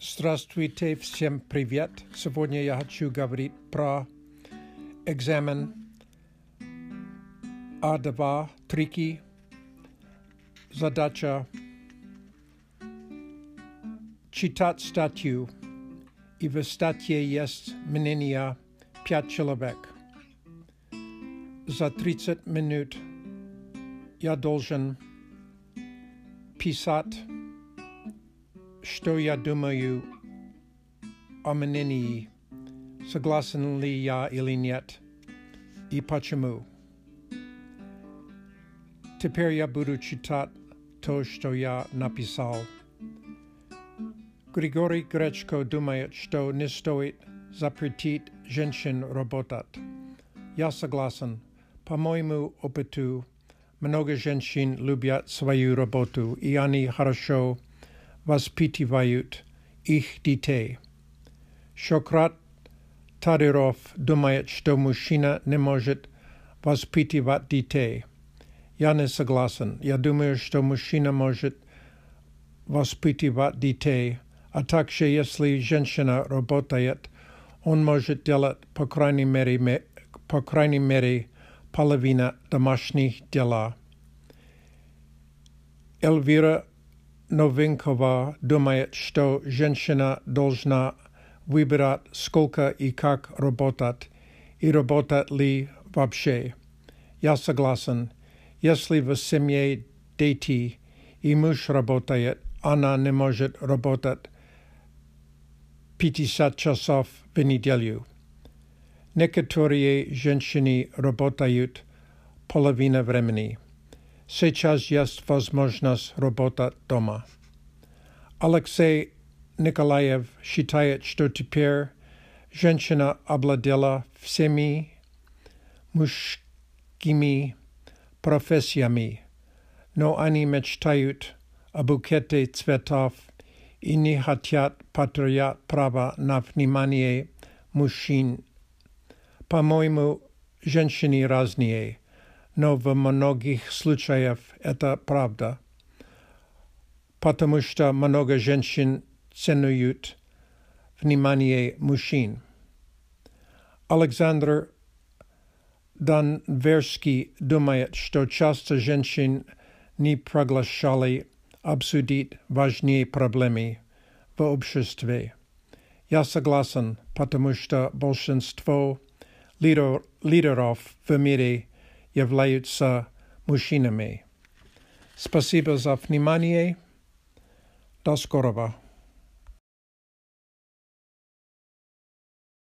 Здравствуйте, всем привет. Сегодня я хочу говорить про экзамен А2, трики, задача читать статью, и в статье есть мнение пять человек. За 30 минут я должен писать что я думаю о мнении, согласен ли я или нет, и почему. Теперь я буду читать то, что я написал. Григорий Гречко думает, что не стоит запретить женщин работать. Я согласен. По моему опыту, много женщин любят свою работу, и они хорошо воспитывают их детей. Шократ Тадиров думает, что мужчина не может воспитывать детей. Я не согласен. Я думаю, что мужчина может воспитывать детей, а также если женщина работает, он может делать, по крайней мере, по крайней мере половина домашних дела. Эльвира Новинкова думает, что женщина должна выбирать, сколько и как работать, и работать ли вообще. Я согласен. Если в семье дети и муж работает, она не может работать 50 часов в неделю. Некоторые женщины работают половина времени. Сейчас есть возможность работать дома. Алексей Николаев считает, что теперь женщина обладала всеми мужскими профессиями, но они мечтают о букете цветов и не хотят потерять право на внимание мужчин. По-моему, женщины разные – но в многих случаях это правда, потому что много женщин ценуют внимание мужчин. Александр Данверский думает, что часто женщин не приглашали обсудить важные проблемы в обществе. Я согласен, потому что большинство лидер, лидеров в мире являются мужчинами. Спасибо за внимание. До скорого.